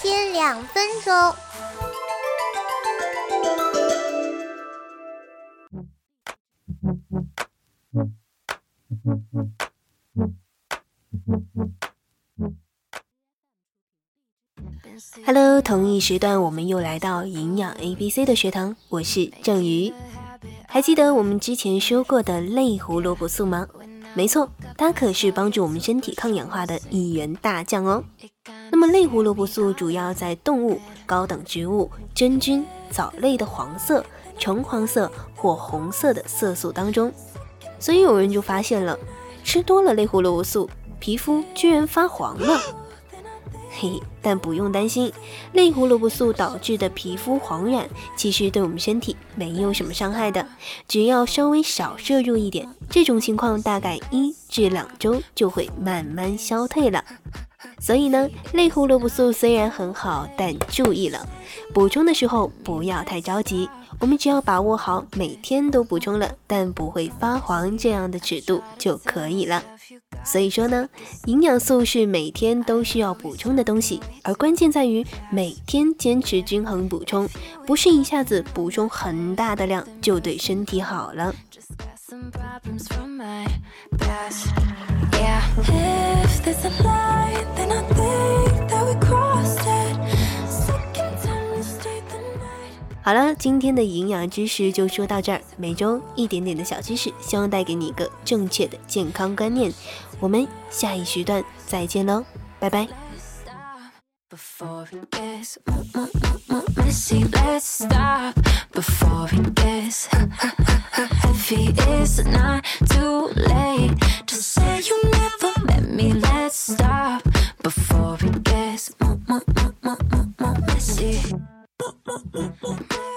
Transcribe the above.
天两分钟。Hello，同一时段我们又来到营养 A B C 的学堂，我是郑瑜。还记得我们之前说过的类胡萝卜素吗？没错，它可是帮助我们身体抗氧化的一员大将哦。那么类胡萝卜素主要在动物、高等植物、真菌、藻类的黄色、橙黄色或红色的色素当中，所以有人就发现了，吃多了类胡萝卜素，皮肤居然发黄了。嘿，但不用担心，类胡萝卜素导致的皮肤黄染，其实对我们身体没有什么伤害的，只要稍微少摄入一点，这种情况大概一至两周就会慢慢消退了。所以呢，类胡萝卜素虽然很好，但注意了，补充的时候不要太着急，我们只要把握好每天都补充了，但不会发黄这样的尺度就可以了。所以说呢，营养素是每天都需要补充的东西，而关键在于每天坚持均衡补充，不是一下子补充很大的量就对身体好了。好了，今天的营养知识就说到这儿。每周一点点的小知识，希望带给你一个正确的健康观念。我们下一时段再见喽，拜拜。Before it gets more, more, more, more, more messy. Boom, boom.